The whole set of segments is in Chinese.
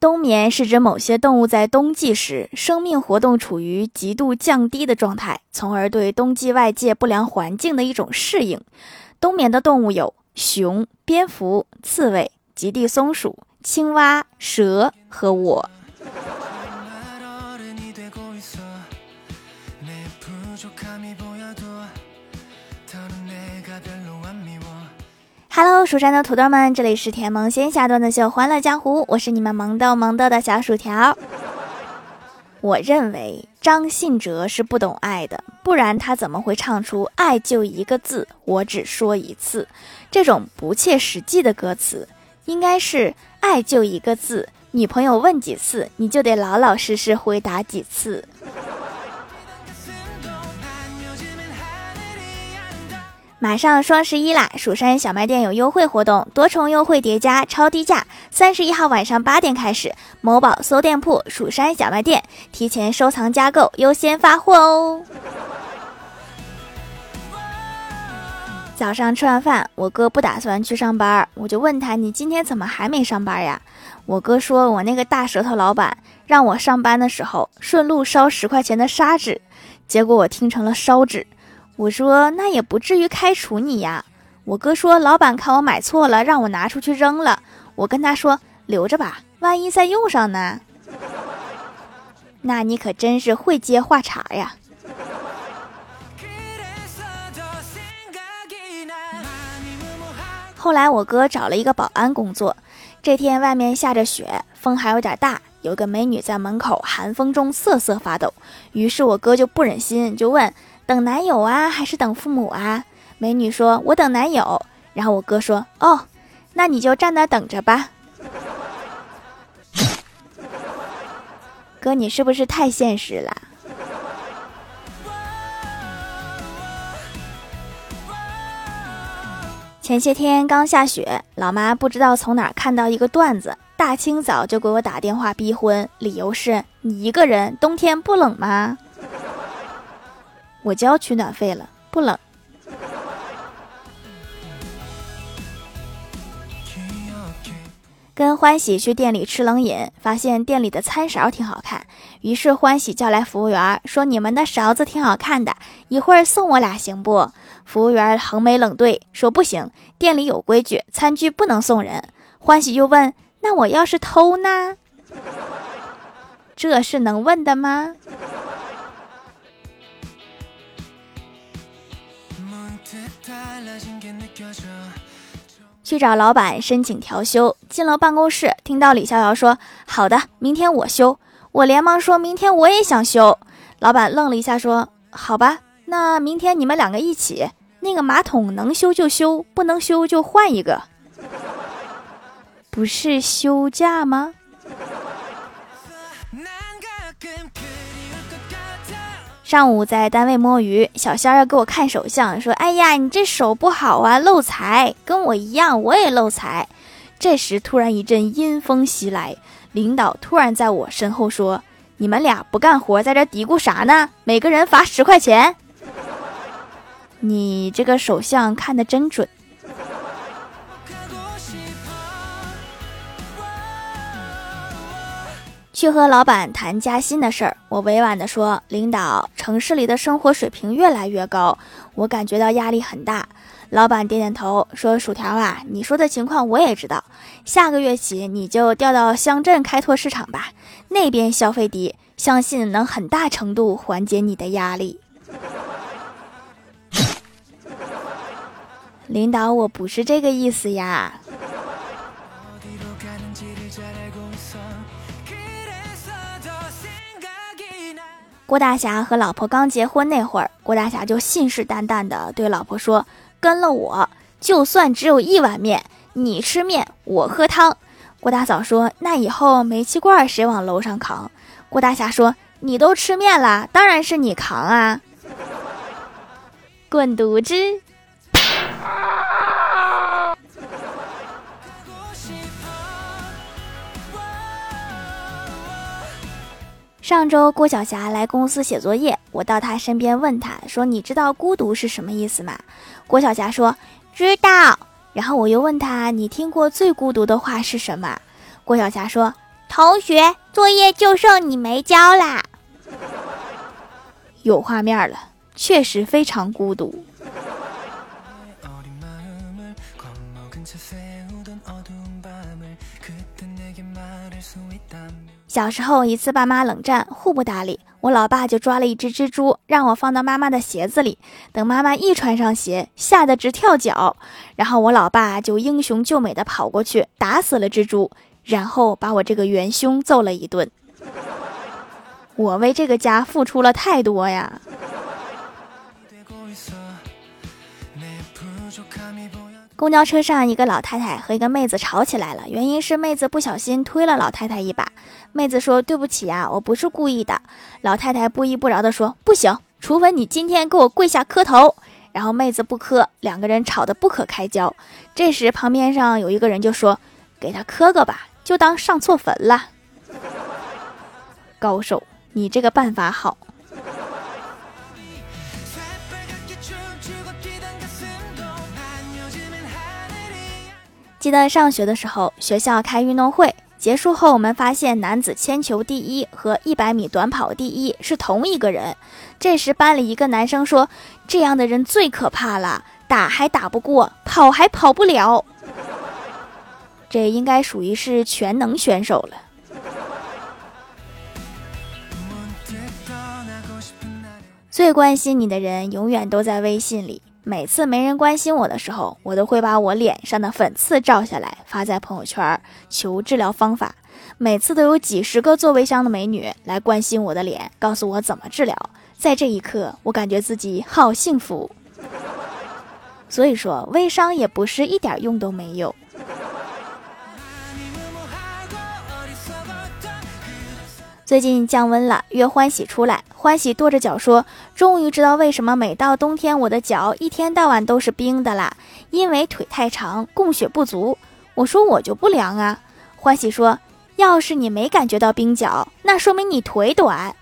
冬眠是指某些动物在冬季时生命活动处于极度降低的状态，从而对冬季外界不良环境的一种适应。冬眠的动物有熊、蝙蝠、刺猬、极地松鼠、青蛙、蛇和我。Hello，蜀山的土豆们，这里是甜萌仙侠段子秀《欢乐江湖》，我是你们萌豆萌豆的小薯条。我认为张信哲是不懂爱的，不然他怎么会唱出“爱就一个字，我只说一次”这种不切实际的歌词？应该是“爱就一个字，女朋友问几次，你就得老老实实回答几次”。马上双十一啦！蜀山小卖店有优惠活动，多重优惠叠加，超低价。三十一号晚上八点开始，某宝搜店铺“蜀山小卖店”，提前收藏加购，优先发货哦。早上吃完饭，我哥不打算去上班，我就问他：“你今天怎么还没上班呀？”我哥说：“我那个大舌头老板让我上班的时候顺路烧十块钱的砂纸，结果我听成了烧纸。”我说那也不至于开除你呀。我哥说老板看我买错了，让我拿出去扔了。我跟他说留着吧，万一再用上呢。那你可真是会接话茬呀。后来我哥找了一个保安工作。这天外面下着雪，风还有点大，有个美女在门口寒风中瑟瑟发抖。于是我哥就不忍心，就问。等男友啊，还是等父母啊？美女说：“我等男友。”然后我哥说：“哦，那你就站那等着吧。”哥，你是不是太现实了？前些天刚下雪，老妈不知道从哪看到一个段子，大清早就给我打电话逼婚，理由是你一个人冬天不冷吗？我交取暖费了，不冷。跟欢喜去店里吃冷饮，发现店里的餐勺挺好看，于是欢喜叫来服务员说：“你们的勺子挺好看的，一会儿送我俩行不？”服务员横眉冷对说：“不行，店里有规矩，餐具不能送人。”欢喜又问：“那我要是偷呢？”这是能问的吗？去找老板申请调休，进了办公室，听到李逍遥说：“好的，明天我休。”我连忙说：“明天我也想休。”老板愣了一下，说：“好吧，那明天你们两个一起。那个马桶能修就修，不能修就换一个。不是休假吗？”上午在单位摸鱼，小仙儿要给我看手相，说：“哎呀，你这手不好啊，漏财，跟我一样，我也漏财。”这时突然一阵阴风袭来，领导突然在我身后说：“你们俩不干活，在这嘀咕啥呢？每个人罚十块钱。”你这个手相看的真准。去和老板谈加薪的事儿，我委婉地说：“领导，城市里的生活水平越来越高，我感觉到压力很大。”老板点点头说：“薯条啊，你说的情况我也知道。下个月起你就调到乡镇开拓市场吧，那边消费低，相信能很大程度缓解你的压力。”领导，我不是这个意思呀。郭大侠和老婆刚结婚那会儿，郭大侠就信誓旦旦地对老婆说：“跟了我，就算只有一碗面，你吃面，我喝汤。”郭大嫂说：“那以后煤气罐谁往楼上扛？”郭大侠说：“你都吃面了，当然是你扛啊！” 滚犊子！上周郭晓霞来公司写作业，我到她身边问她说：“你知道孤独是什么意思吗？”郭晓霞说：“知道。”然后我又问她：“你听过最孤独的话是什么？”郭晓霞说：“同学，作业就剩你没交啦。有画面了，确实非常孤独。小时候一次，爸妈冷战，互不搭理，我老爸就抓了一只蜘蛛，让我放到妈妈的鞋子里。等妈妈一穿上鞋，吓得直跳脚。然后我老爸就英雄救美的跑过去，打死了蜘蛛，然后把我这个元凶揍了一顿。我为这个家付出了太多呀。公交车上，一个老太太和一个妹子吵起来了，原因是妹子不小心推了老太太一把。妹子说：“对不起呀，我不是故意的。”老太太不依不饶地说：“不行，除非你今天给我跪下磕头。”然后妹子不磕，两个人吵得不可开交。这时旁边上有一个人就说：“给他磕个吧，就当上错坟了。”高手，你这个办法好。记得上学的时候，学校开运动会结束后，我们发现男子铅球第一和一百米短跑第一是同一个人。这时班里一个男生说：“这样的人最可怕了，打还打不过，跑还跑不了。”这应该属于是全能选手了。最关心你的人永远都在微信里。每次没人关心我的时候，我都会把我脸上的粉刺照下来发在朋友圈求治疗方法。每次都有几十个做微商的美女来关心我的脸，告诉我怎么治疗。在这一刻，我感觉自己好幸福。所以说，微商也不是一点用都没有。最近降温了，约欢喜出来。欢喜跺着脚说：“终于知道为什么每到冬天我的脚一天到晚都是冰的啦，因为腿太长，供血不足。”我说：“我就不凉啊。”欢喜说：“要是你没感觉到冰脚，那说明你腿短。”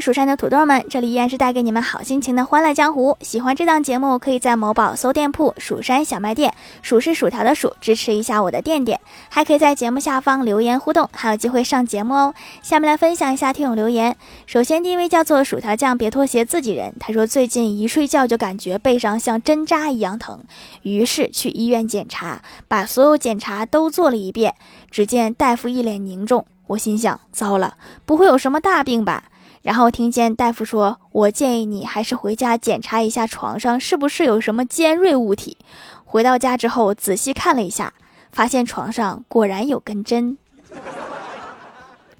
蜀山的土豆们，这里依然是带给你们好心情的欢乐江湖。喜欢这档节目，可以在某宝搜店铺“蜀山小卖店”，数是薯条的数，支持一下我的店店。还可以在节目下方留言互动，还有机会上节目哦。下面来分享一下听友留言。首先第一位叫做薯条酱，别拖鞋自己人。他说最近一睡觉就感觉背上像针扎一样疼，于是去医院检查，把所有检查都做了一遍。只见大夫一脸凝重，我心想：糟了，不会有什么大病吧？然后听见大夫说：“我建议你还是回家检查一下床上是不是有什么尖锐物体。”回到家之后仔细看了一下，发现床上果然有根针。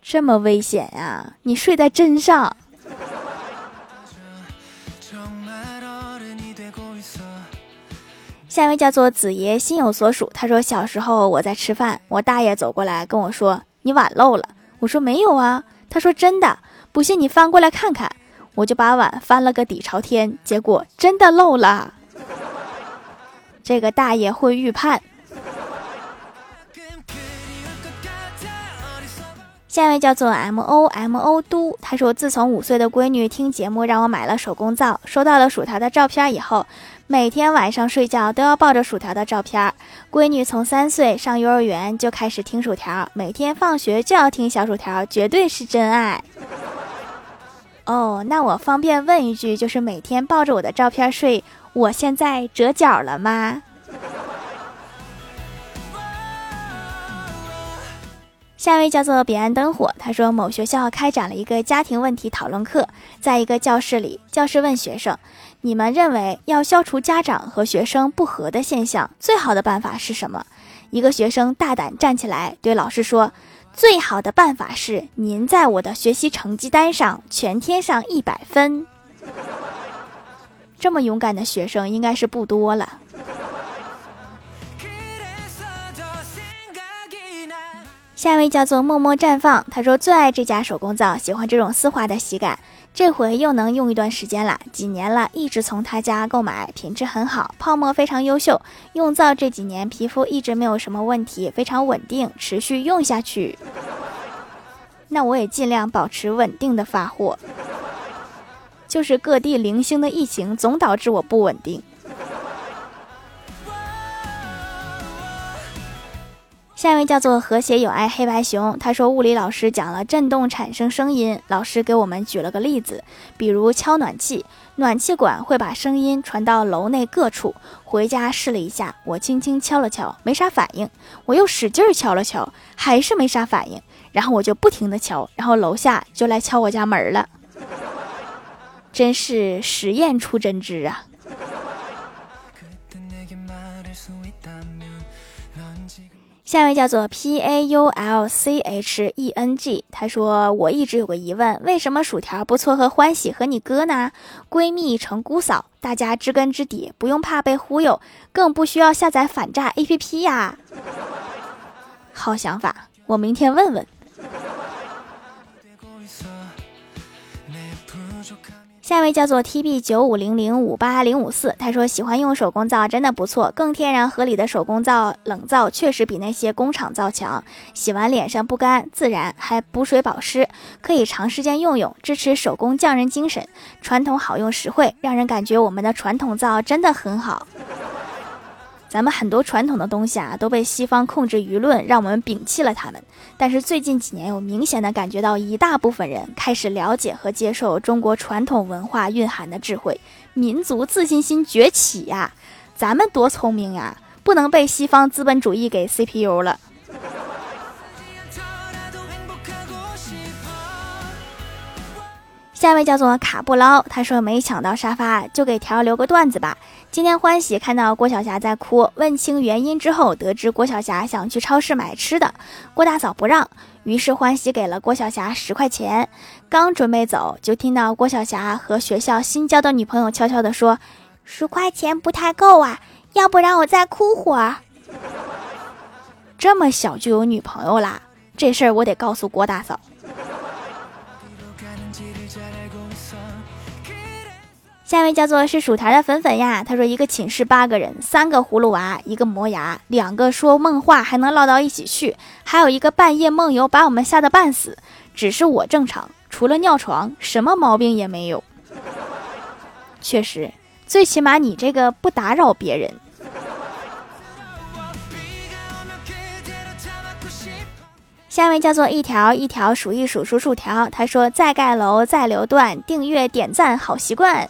这么危险呀！你睡在针上。下一位叫做子爷心有所属，他说：“小时候我在吃饭，我大爷走过来跟我说：‘你碗漏了。’我说：‘没有啊。’他说：‘真的。’不信你翻过来看看，我就把碗翻了个底朝天，结果真的漏了。这个大爷会预判。下一位叫做 M O M O 都，他说自从五岁的闺女听节目让我买了手工皂，收到了薯条的照片以后，每天晚上睡觉都要抱着薯条的照片。闺女从三岁上幼儿园就开始听薯条，每天放学就要听小薯条，绝对是真爱。哦，那我方便问一句，就是每天抱着我的照片睡，我现在折角了吗？下一位叫做彼岸灯火，他说某学校开展了一个家庭问题讨论课，在一个教室里，教师问学生：“你们认为要消除家长和学生不和的现象，最好的办法是什么？”一个学生大胆站起来对老师说。最好的办法是，您在我的学习成绩单上全贴上一百分。这么勇敢的学生应该是不多了。下一位叫做默默绽放，他说最爱这家手工皂，喜欢这种丝滑的洗感。这回又能用一段时间了，几年了，一直从他家购买，品质很好，泡沫非常优秀。用皂这几年，皮肤一直没有什么问题，非常稳定，持续用下去。那我也尽量保持稳定的发货。就是各地零星的疫情总导致我不稳定。下一位叫做和谐有爱黑白熊，他说物理老师讲了振动产生声音，老师给我们举了个例子，比如敲暖气，暖气管会把声音传到楼内各处。回家试了一下，我轻轻敲了敲，没啥反应，我又使劲敲了敲，还是没啥反应，然后我就不停的敲，然后楼下就来敲我家门了，真是实验出真知啊。下一位叫做 P A U L C H E N G，他说：“我一直有个疑问，为什么薯条不撮合欢喜和你哥呢？闺蜜成姑嫂，大家知根知底，不用怕被忽悠，更不需要下载反诈 A P P 呀。”好想法，我明天问问。下一位叫做 T B 九五零零五八零五四，他说喜欢用手工皂，真的不错，更天然合理的手工皂冷皂确实比那些工厂皂强，洗完脸上不干，自然还补水保湿，可以长时间用用，支持手工匠人精神，传统好用实惠，让人感觉我们的传统皂真的很好。咱们很多传统的东西啊，都被西方控制舆论，让我们摒弃了他们。但是最近几年，有明显的感觉到一大部分人开始了解和接受中国传统文化蕴含的智慧，民族自信心崛起呀！咱们多聪明呀，不能被西方资本主义给 CPU 了。下一位叫做卡布捞，他说没抢到沙发，就给条留个段子吧。今天欢喜看到郭晓霞在哭，问清原因之后，得知郭晓霞想去超市买吃的，郭大嫂不让，于是欢喜给了郭晓霞十块钱。刚准备走，就听到郭晓霞和学校新交的女朋友悄悄地说：“十块钱不太够啊，要不然我再哭会儿。”这么小就有女朋友啦？这事儿我得告诉郭大嫂。下一位叫做是薯条的粉粉呀，他说一个寝室八个人，三个葫芦娃，一个磨牙，两个说梦话还能唠到一起去，还有一个半夜梦游把我们吓得半死。只是我正常，除了尿床，什么毛病也没有。确实，最起码你这个不打扰别人。下一位叫做一条一条数一数数数条，他说再盖楼再留段，订阅点赞好习惯。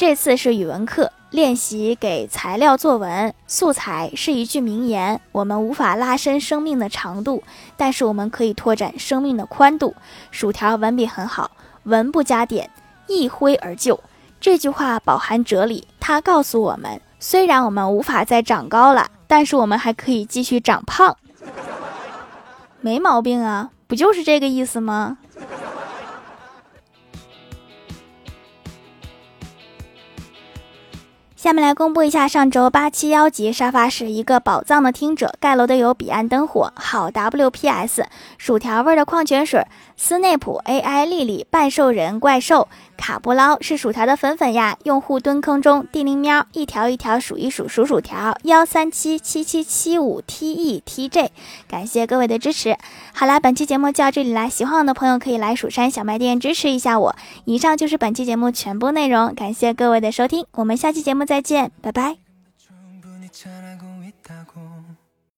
这次是语文课练习给材料作文，素材是一句名言。我们无法拉伸生命的长度，但是我们可以拓展生命的宽度。薯条文笔很好，文不加点，一挥而就。这句话饱含哲理，它告诉我们，虽然我们无法再长高了，但是我们还可以继续长胖。没毛病啊，不就是这个意思吗？下面来公布一下上周八七幺级沙发是一个宝藏的听者盖楼的有彼岸灯火好 WPS 薯条味的矿泉水斯内普 AI 丽丽半兽人怪兽卡布捞是薯条的粉粉呀用户蹲坑中地灵喵一条一条数一数数薯条幺三七七七七五 TETJ 感谢各位的支持。好啦，本期节目就到这里啦，喜欢我的朋友可以来蜀山小卖店支持一下我。以上就是本期节目全部内容，感谢各位的收听，我们下期节目。再见，拜拜。